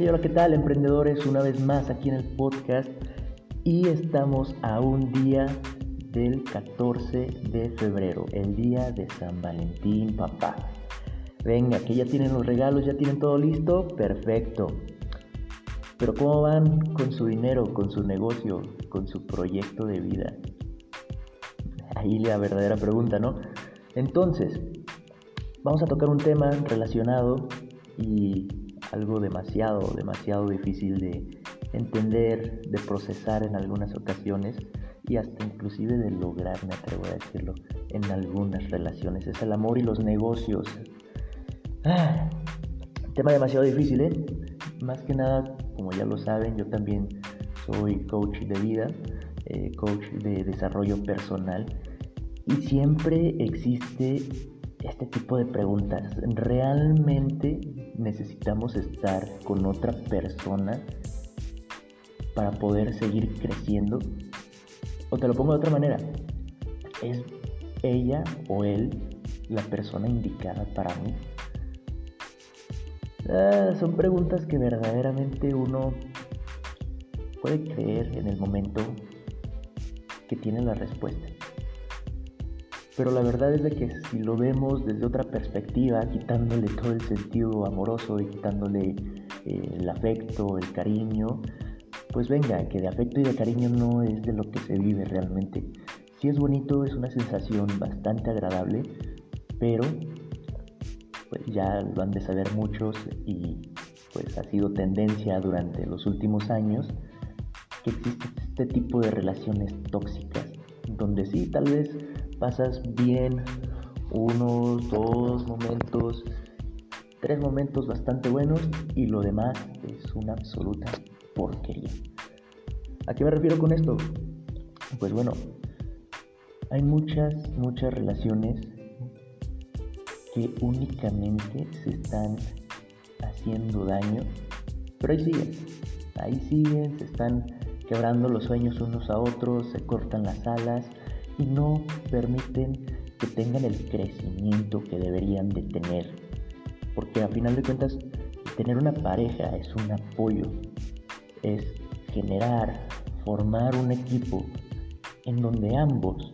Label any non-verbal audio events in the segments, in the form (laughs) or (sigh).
Hola, ¿qué tal emprendedores? Una vez más aquí en el podcast y estamos a un día del 14 de febrero, el día de San Valentín, papá. Venga, que ya tienen los regalos, ya tienen todo listo, perfecto. Pero ¿cómo van con su dinero, con su negocio, con su proyecto de vida? Ahí la verdadera pregunta, ¿no? Entonces, vamos a tocar un tema relacionado y algo demasiado, demasiado difícil de entender, de procesar en algunas ocasiones y hasta inclusive de lograr, me atrevo a decirlo, en algunas relaciones. Es el amor y los negocios. Ah, tema demasiado difícil, ¿eh? Más que nada, como ya lo saben, yo también soy coach de vida, eh, coach de desarrollo personal y siempre existe este tipo de preguntas. ¿Realmente necesitamos estar con otra persona para poder seguir creciendo? O te lo pongo de otra manera. ¿Es ella o él la persona indicada para mí? Ah, son preguntas que verdaderamente uno puede creer en el momento que tiene la respuesta. Pero la verdad es de que si lo vemos desde otra perspectiva, quitándole todo el sentido amoroso y quitándole eh, el afecto, el cariño, pues venga, que de afecto y de cariño no es de lo que se vive realmente. Si es bonito, es una sensación bastante agradable, pero pues ya lo han de saber muchos y pues ha sido tendencia durante los últimos años que existe este tipo de relaciones tóxicas, donde sí, tal vez pasas bien unos, dos momentos, tres momentos bastante buenos y lo demás es una absoluta porquería. ¿A qué me refiero con esto? Pues bueno, hay muchas, muchas relaciones que únicamente se están haciendo daño, pero ahí siguen, ahí siguen, se están quebrando los sueños unos a otros, se cortan las alas y no permiten que tengan el crecimiento que deberían de tener. Porque a final de cuentas, tener una pareja es un apoyo, es generar, formar un equipo en donde ambos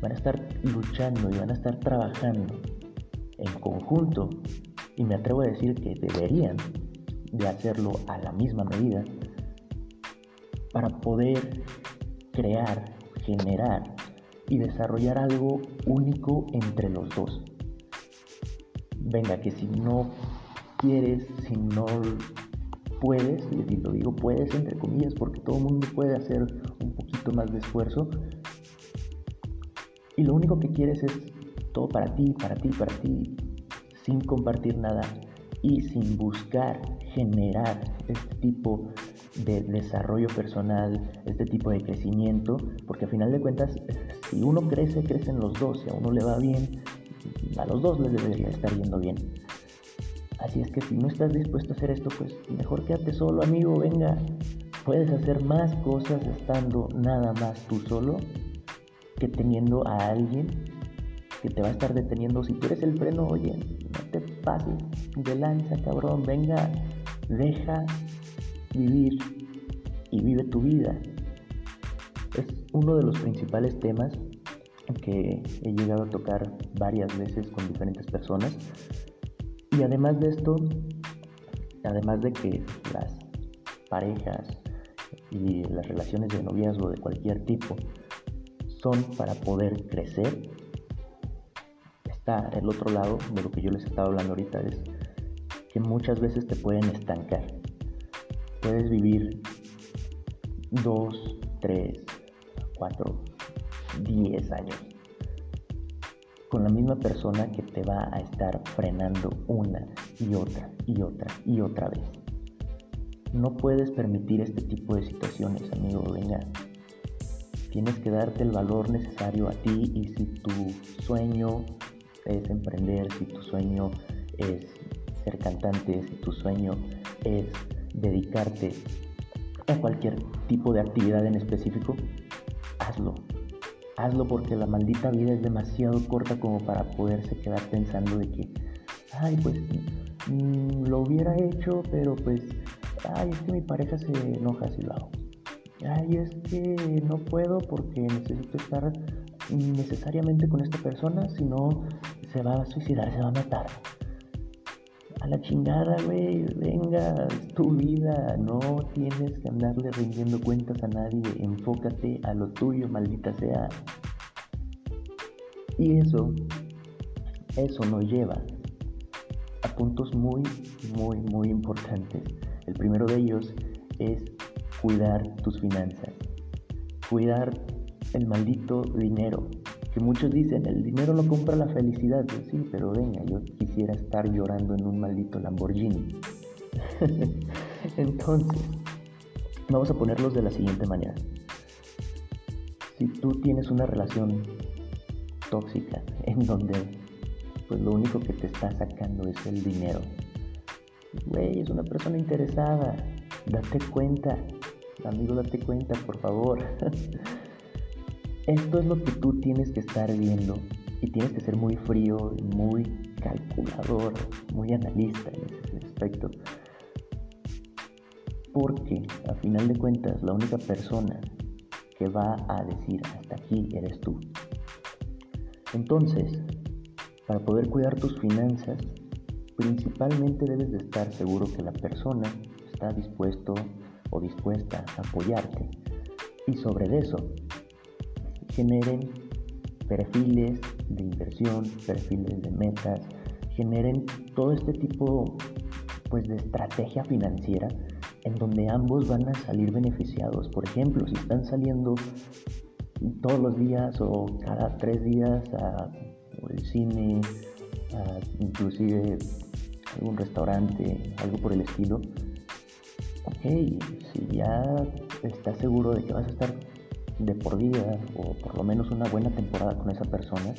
van a estar luchando y van a estar trabajando en conjunto y me atrevo a decir que deberían de hacerlo a la misma medida para poder crear, generar y desarrollar algo único entre los dos. Venga, que si no quieres, si no puedes, y lo digo puedes entre comillas, porque todo el mundo puede hacer un poquito más de esfuerzo, y lo único que quieres es todo para ti, para ti, para ti, sin compartir nada y sin buscar generar este tipo de desarrollo personal, este tipo de crecimiento, porque a final de cuentas, si uno crece, crecen los dos, si a uno le va bien, a los dos les debería estar yendo bien. Así es que si no estás dispuesto a hacer esto, pues mejor quédate solo, amigo, venga. Puedes hacer más cosas estando nada más tú solo que teniendo a alguien que te va a estar deteniendo. Si tú eres el freno, oye, no te pases de lanza, cabrón, venga, deja vivir y vive tu vida. Es uno de los principales temas que he llegado a tocar varias veces con diferentes personas. Y además de esto, además de que las parejas y las relaciones de noviazgo de cualquier tipo son para poder crecer, está el otro lado de lo que yo les estaba hablando ahorita, es que muchas veces te pueden estancar puedes vivir 2, 3, 4, 10 años con la misma persona que te va a estar frenando una y otra y otra y otra vez. No puedes permitir este tipo de situaciones, amigo. Venga, tienes que darte el valor necesario a ti y si tu sueño es emprender, si tu sueño es ser cantante, si tu sueño es dedicarte a cualquier tipo de actividad en específico, hazlo. Hazlo porque la maldita vida es demasiado corta como para poderse quedar pensando de que, ay, pues mm, lo hubiera hecho, pero pues ay, es que mi pareja se enoja si lo hago. Ay, es que no puedo porque necesito estar necesariamente con esta persona, si no se va a suicidar, se va a matar. A la chingada, güey, venga, tu vida, no tienes que andarle rindiendo cuentas a nadie, enfócate a lo tuyo, maldita sea. Y eso, eso nos lleva a puntos muy, muy, muy importantes. El primero de ellos es cuidar tus finanzas, cuidar el maldito dinero. Que muchos dicen, el dinero no compra la felicidad. sí, pero venga, yo quisiera estar llorando en un maldito Lamborghini. (laughs) Entonces, vamos a ponerlos de la siguiente manera. Si tú tienes una relación tóxica (laughs) en donde pues lo único que te está sacando es el dinero. Güey, es una persona interesada. Date cuenta. Amigo, date cuenta, por favor. (laughs) Esto es lo que tú tienes que estar viendo y tienes que ser muy frío, muy calculador, muy analista en ese aspecto. Porque a final de cuentas la única persona que va a decir hasta aquí eres tú. Entonces, para poder cuidar tus finanzas, principalmente debes de estar seguro que la persona está dispuesto o dispuesta a apoyarte. Y sobre eso, generen perfiles de inversión, perfiles de metas, generen todo este tipo pues de estrategia financiera en donde ambos van a salir beneficiados. Por ejemplo, si están saliendo todos los días o cada tres días a el cine, a inclusive algún restaurante, algo por el estilo, ok, si ya estás seguro de que vas a estar de por vida o por lo menos una buena temporada con esa persona,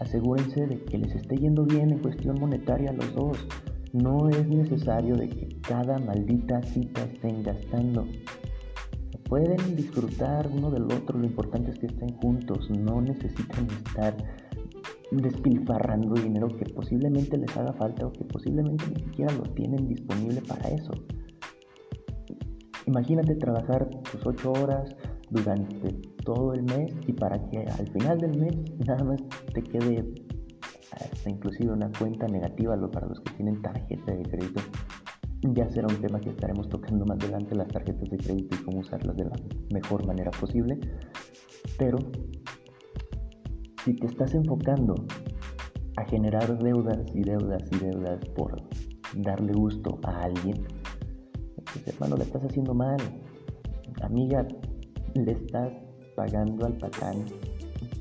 asegúrense de que les esté yendo bien en cuestión monetaria a los dos. No es necesario de que cada maldita cita estén gastando. Pueden disfrutar uno del otro, lo importante es que estén juntos, no necesitan estar despilfarrando dinero que posiblemente les haga falta o que posiblemente ni siquiera lo tienen disponible para eso. Imagínate trabajar tus ocho horas, durante todo el mes y para que al final del mes nada más te quede hasta inclusive una cuenta negativa para los que tienen tarjeta de crédito. Ya será un tema que estaremos tocando más adelante, las tarjetas de crédito y cómo usarlas de la mejor manera posible. Pero si te estás enfocando a generar deudas y deudas y deudas por darle gusto a alguien, pues hermano, le estás haciendo mal. Amiga, le estás pagando al patán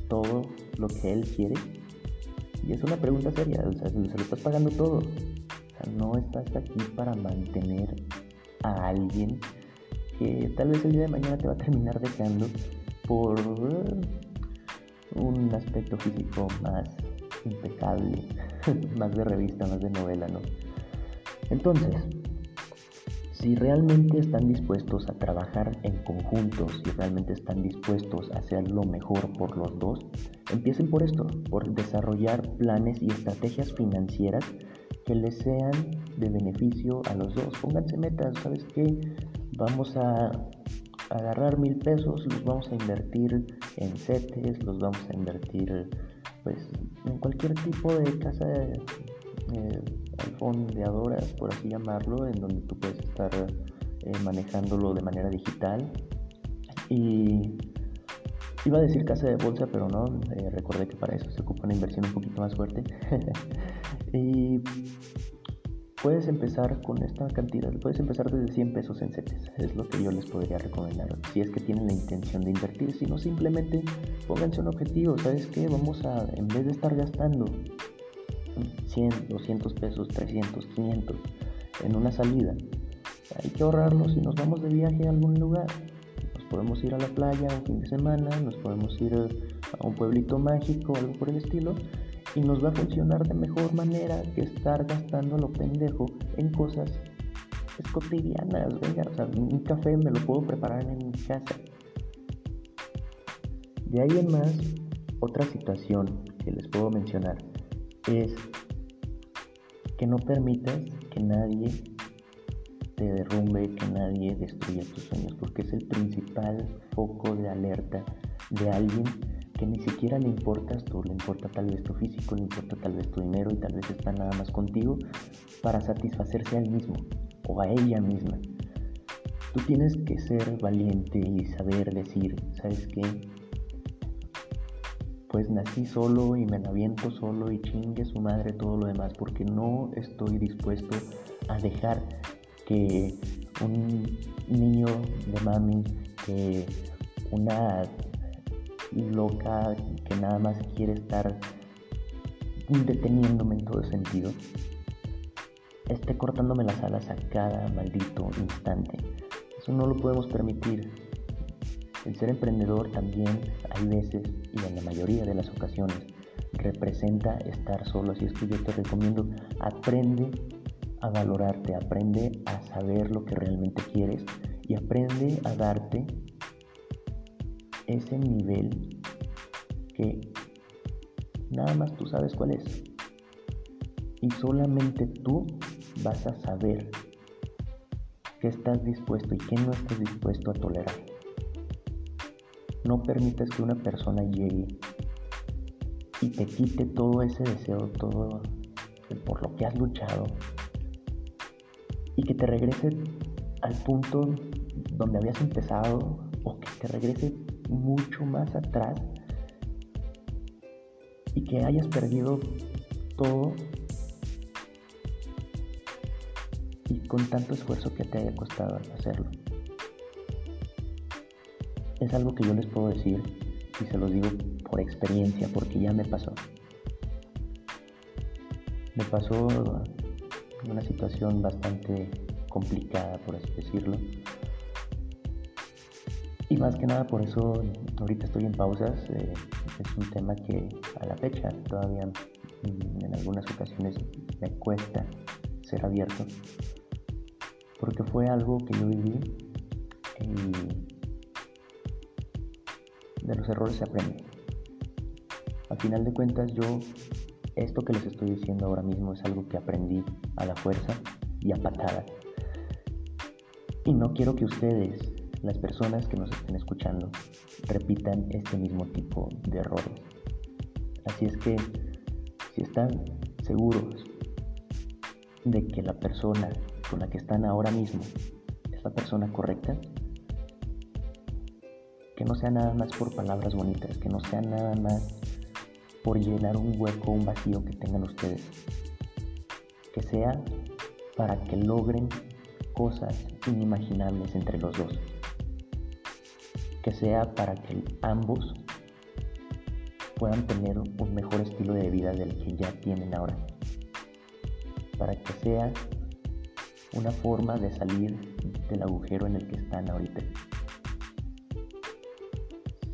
todo lo que él quiere? Y es una pregunta seria, o sea, se lo estás pagando todo. O sea, no estás aquí para mantener a alguien que tal vez el día de mañana te va a terminar dejando por un aspecto físico más impecable, (laughs) más de revista, más de novela, ¿no? Entonces, si realmente están dispuestos a trabajar en conjunto, si realmente están dispuestos a hacer lo mejor por los dos, empiecen por esto, por desarrollar planes y estrategias financieras que les sean de beneficio a los dos. Pónganse metas, ¿sabes qué? Vamos a agarrar mil pesos, los vamos a invertir en CETES, los vamos a invertir pues en cualquier tipo de casa eh, fondeadoras, por así llamarlo, en donde tú puedes estar eh, manejándolo de manera digital. Y iba a decir casa de bolsa, pero no, eh, recordé que para eso se ocupa una inversión un poquito más fuerte. (laughs) y puedes empezar con esta cantidad, puedes empezar desde 100 pesos en CETES, es lo que yo les podría recomendar, si es que tienen la intención de invertir, si no simplemente pónganse un objetivo, ¿sabes qué? Vamos a, en vez de estar gastando 100, 200 pesos, 300, 500 en una salida. Hay que ahorrarlos y nos vamos de viaje a algún lugar. Nos podemos ir a la playa un fin de semana, nos podemos ir a un pueblito mágico, algo por el estilo, y nos va a funcionar de mejor manera que estar gastando lo pendejo en cosas cotidianas. Venga, o sea, un café me lo puedo preparar en mi casa. De ahí en más, otra situación que les puedo mencionar es que no permitas que nadie te derrumbe, que nadie destruya tus sueños, porque es el principal foco de alerta de alguien que ni siquiera le importas tú, le importa tal vez tu físico, le importa tal vez tu dinero y tal vez está nada más contigo para satisfacerse a él mismo o a ella misma. Tú tienes que ser valiente y saber decir, ¿sabes qué? Pues nací solo y me aviento solo y chingue su madre todo lo demás porque no estoy dispuesto a dejar que un niño de mami, que una loca que nada más quiere estar deteniéndome en todo sentido, esté cortándome las alas a cada maldito instante. Eso no lo podemos permitir. El ser emprendedor también hay veces, y en la mayoría de las ocasiones, representa estar solo. Así es que yo te recomiendo, aprende a valorarte, aprende a saber lo que realmente quieres y aprende a darte ese nivel que nada más tú sabes cuál es. Y solamente tú vas a saber qué estás dispuesto y qué no estás dispuesto a tolerar. No permitas que una persona llegue y te quite todo ese deseo, todo por lo que has luchado, y que te regrese al punto donde habías empezado o que te regrese mucho más atrás y que hayas perdido todo y con tanto esfuerzo que te haya costado hacerlo. Es algo que yo les puedo decir y se los digo por experiencia porque ya me pasó. Me pasó una situación bastante complicada, por así decirlo. Y más que nada por eso ahorita estoy en pausas. Eh, es un tema que a la fecha todavía mm, en algunas ocasiones me cuesta ser abierto. Porque fue algo que yo viví y de los errores se aprende. Al final de cuentas yo esto que les estoy diciendo ahora mismo es algo que aprendí a la fuerza y a patada. Y no quiero que ustedes, las personas que nos estén escuchando, repitan este mismo tipo de errores. Así es que si están seguros de que la persona con la que están ahora mismo es la persona correcta, que no sea nada más por palabras bonitas, que no sea nada más por llenar un hueco, un vacío que tengan ustedes. Que sea para que logren cosas inimaginables entre los dos. Que sea para que ambos puedan tener un mejor estilo de vida del que ya tienen ahora. Para que sea una forma de salir del agujero en el que están ahorita.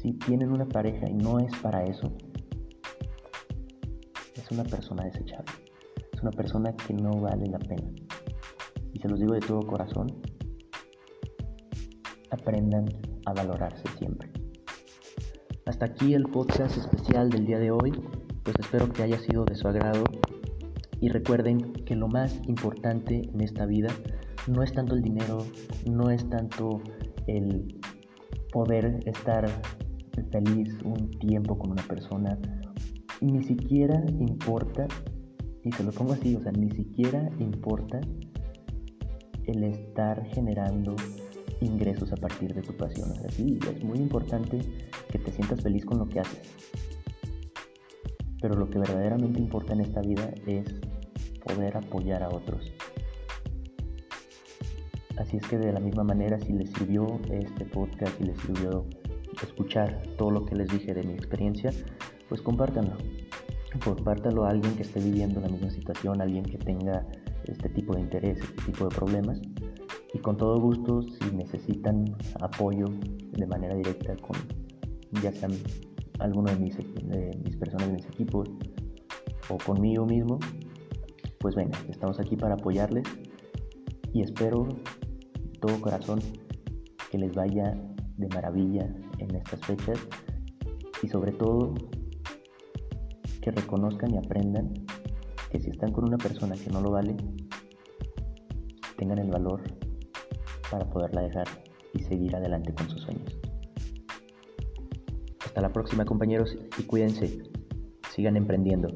Si tienen una pareja y no es para eso, una persona desechable. Es una persona que no vale la pena. Y se los digo de todo corazón, aprendan a valorarse siempre. Hasta aquí el podcast especial del día de hoy. Pues espero que haya sido de su agrado. Y recuerden que lo más importante en esta vida no es tanto el dinero, no es tanto el poder estar feliz un tiempo con una persona, ni siquiera importa, y se lo pongo así, o sea, ni siquiera importa el estar generando ingresos a partir de tu pasión. O sea, sí, es muy importante que te sientas feliz con lo que haces. Pero lo que verdaderamente importa en esta vida es poder apoyar a otros. Así es que de la misma manera, si les sirvió este podcast, si les sirvió escuchar todo lo que les dije de mi experiencia, pues compártanlo. Compártalo a alguien que esté viviendo la misma situación, alguien que tenga este tipo de interés, este tipo de problemas. Y con todo gusto, si necesitan apoyo de manera directa con ya sean alguno de mis, de mis personas de mis equipos o conmigo mismo, pues venga, estamos aquí para apoyarles y espero de todo corazón que les vaya de maravilla en estas fechas y sobre todo que reconozcan y aprendan que si están con una persona que no lo vale, tengan el valor para poderla dejar y seguir adelante con sus sueños. Hasta la próxima compañeros y cuídense, sigan emprendiendo.